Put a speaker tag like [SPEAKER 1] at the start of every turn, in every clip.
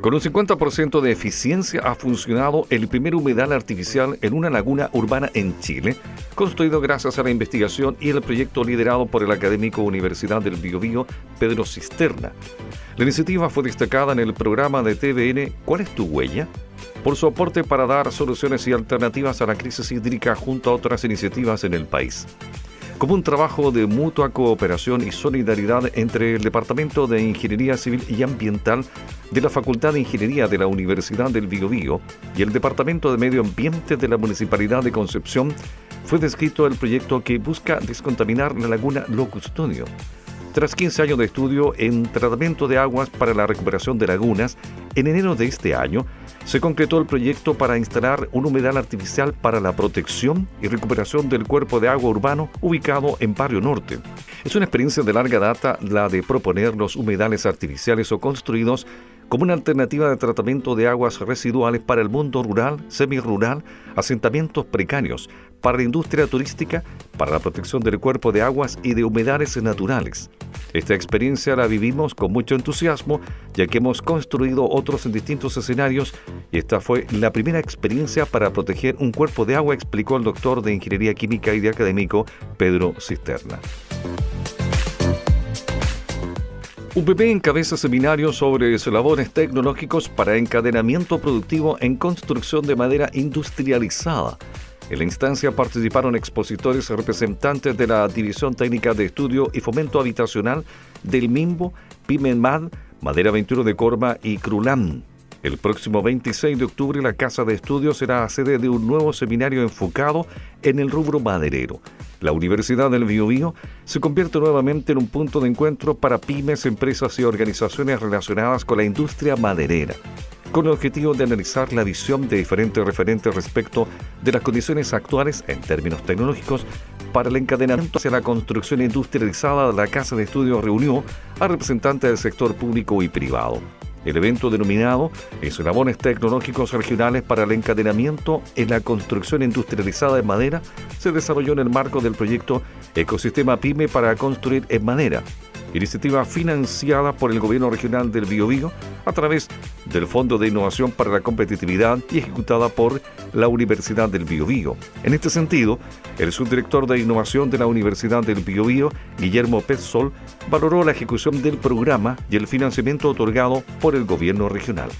[SPEAKER 1] Con un 50% de eficiencia ha funcionado el primer humedal artificial en una laguna urbana en Chile, construido gracias a la investigación y el proyecto liderado por el académico Universidad del Biobío Pedro Cisterna. La iniciativa fue destacada en el programa de TVN ¿Cuál es tu huella? por su aporte para dar soluciones y alternativas a la crisis hídrica junto a otras iniciativas en el país como un trabajo de mutua cooperación y solidaridad entre el Departamento de Ingeniería Civil y Ambiental de la Facultad de Ingeniería de la Universidad del Biobío y el Departamento de Medio Ambiente de la Municipalidad de Concepción, fue descrito el proyecto que busca descontaminar la laguna Lo Custodio. Tras 15 años de estudio en tratamiento de aguas para la recuperación de lagunas, en enero de este año se concretó el proyecto para instalar un humedal artificial para la protección y recuperación del cuerpo de agua urbano ubicado en Barrio Norte. Es una experiencia de larga data la de proponer los humedales artificiales o construidos como una alternativa de tratamiento de aguas residuales para el mundo rural, semirural, asentamientos precarios, para la industria turística, para la protección del cuerpo de aguas y de humedales naturales. Esta experiencia la vivimos con mucho entusiasmo, ya que hemos construido otros en distintos escenarios y esta fue la primera experiencia para proteger un cuerpo de agua, explicó el doctor de Ingeniería Química y de Académico Pedro Cisterna. UPP encabeza seminarios sobre eslabones tecnológicos para encadenamiento productivo en construcción de madera industrializada. En la instancia participaron expositores representantes de la División Técnica de Estudio y Fomento Habitacional del MIMBO, Pimenmad, Madera 21 de Corma y Crulam. El próximo 26 de octubre la Casa de Estudios será sede de un nuevo seminario enfocado en el rubro maderero. La Universidad del Biobío se convierte nuevamente en un punto de encuentro para pymes, empresas y organizaciones relacionadas con la industria maderera, con el objetivo de analizar la visión de diferentes referentes respecto de las condiciones actuales en términos tecnológicos para el encadenamiento hacia la construcción industrializada. La Casa de Estudios reunió a representantes del sector público y privado. El evento denominado Eslabones Tecnológicos Regionales para el Encadenamiento en la Construcción Industrializada en Madera se desarrolló en el marco del proyecto Ecosistema PYME para Construir en Madera, iniciativa financiada por el Gobierno Regional del Biobío a través del Fondo de Innovación para la Competitividad y ejecutada por la Universidad del Biobío. En este sentido, el subdirector de Innovación de la Universidad del Biobío, Guillermo Petzol, valoró la ejecución del programa y el financiamiento otorgado por el Gobierno Regional.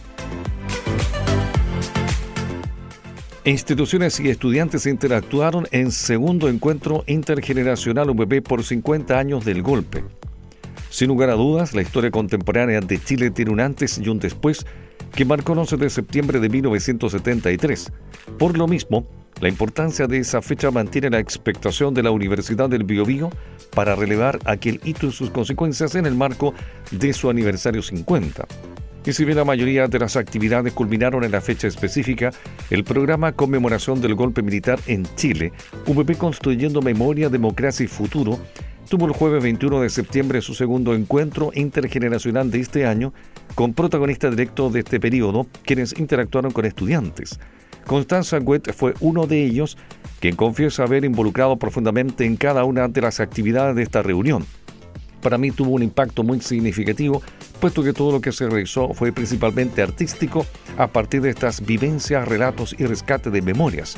[SPEAKER 1] Instituciones y estudiantes interactuaron en segundo encuentro intergeneracional UPP por 50 años del golpe. Sin lugar a dudas, la historia contemporánea de Chile tiene un antes y un después que marcó el 11 de septiembre de 1973. Por lo mismo, la importancia de esa fecha mantiene la expectación de la Universidad del Biobío para relevar aquel hito y sus consecuencias en el marco de su aniversario 50. Y si bien la mayoría de las actividades culminaron en la fecha específica, el programa Conmemoración del Golpe Militar en Chile, UPP Construyendo Memoria, Democracia y Futuro, tuvo el jueves 21 de septiembre su segundo encuentro intergeneracional de este año con protagonistas directos de este periodo, quienes interactuaron con estudiantes. Constanza Güet fue uno de ellos, quien confiesa haber involucrado profundamente en cada una de las actividades de esta reunión. Para mí tuvo un impacto muy significativo, puesto que todo lo que se realizó fue principalmente artístico a partir de estas vivencias, relatos y rescate de memorias.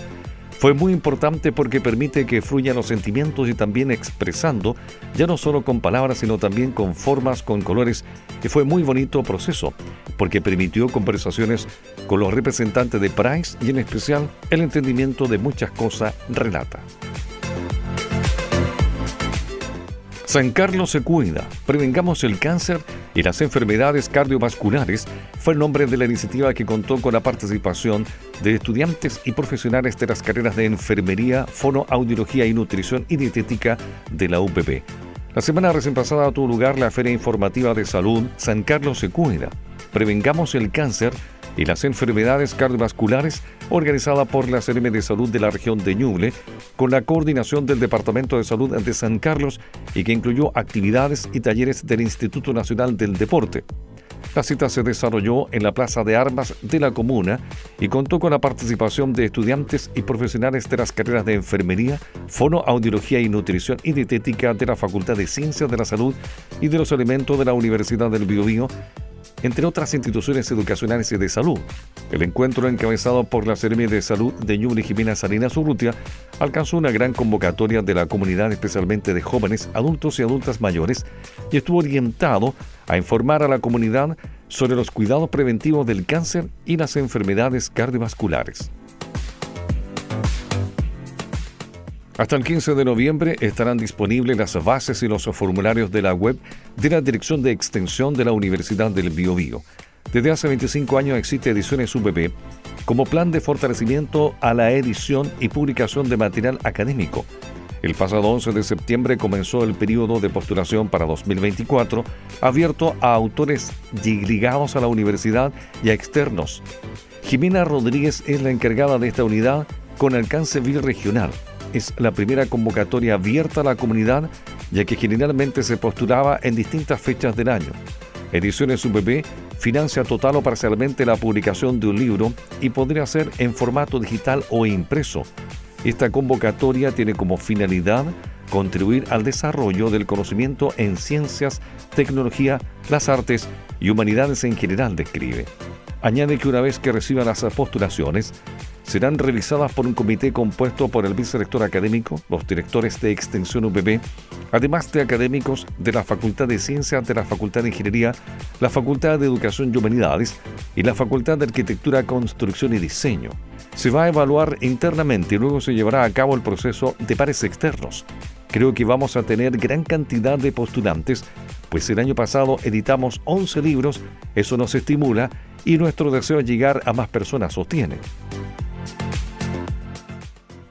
[SPEAKER 1] Fue muy importante porque permite que fluyan los sentimientos y también expresando, ya no solo con palabras, sino también con formas, con colores, y fue muy bonito proceso, porque permitió conversaciones con los representantes de Price y en especial el entendimiento de muchas cosas relata. San Carlos se cuida, prevengamos el cáncer y las enfermedades cardiovasculares fue el nombre de la iniciativa que contó con la participación de estudiantes y profesionales de las carreras de enfermería, fonoaudiología y nutrición y dietética de la UPP. La semana recién pasada tuvo lugar la Feria Informativa de Salud San Carlos se. Prevengamos el cáncer y las enfermedades cardiovasculares organizada por la CRM de Salud de la región de Ñuble con la coordinación del Departamento de Salud de San Carlos y que incluyó actividades y talleres del Instituto Nacional del Deporte. La cita se desarrolló en la Plaza de Armas de la comuna y contó con la participación de estudiantes y profesionales de las carreras de enfermería, fonoaudiología y nutrición y dietética de la Facultad de Ciencias de la Salud y de los Alimentos de la Universidad del Biobío, entre otras instituciones educacionales y de salud. El encuentro encabezado por la Seremi de Salud de Ñuble Jimena Salinas Urrutia alcanzó una gran convocatoria de la comunidad, especialmente de jóvenes, adultos y adultas mayores, y estuvo orientado a informar a la comunidad sobre los cuidados preventivos del cáncer y las enfermedades cardiovasculares. Hasta el 15 de noviembre estarán disponibles las bases y los formularios de la web de la Dirección de Extensión de la Universidad del Biobío. Desde hace 25 años existe Ediciones UBB como plan de fortalecimiento a la edición y publicación de material académico. El pasado 11 de septiembre comenzó el periodo de postulación para 2024, abierto a autores ligados a la universidad y a externos. Jimena Rodríguez es la encargada de esta unidad con alcance biregional es la primera convocatoria abierta a la comunidad, ya que generalmente se postulaba en distintas fechas del año. Ediciones UBB financia total o parcialmente la publicación de un libro y podría ser en formato digital o impreso. Esta convocatoria tiene como finalidad contribuir al desarrollo del conocimiento en ciencias, tecnología, las artes y humanidades en general, describe. Añade que una vez que reciban las postulaciones, serán revisadas por un comité compuesto por el vicerrector académico, los directores de extensión UBB, además de académicos de la Facultad de Ciencias, de la Facultad de Ingeniería, la Facultad de Educación y Humanidades y la Facultad de Arquitectura, Construcción y Diseño. Se va a evaluar internamente y luego se llevará a cabo el proceso de pares externos. Creo que vamos a tener gran cantidad de postulantes, pues el año pasado editamos 11 libros, eso nos estimula y nuestro deseo es llegar a más personas sostiene.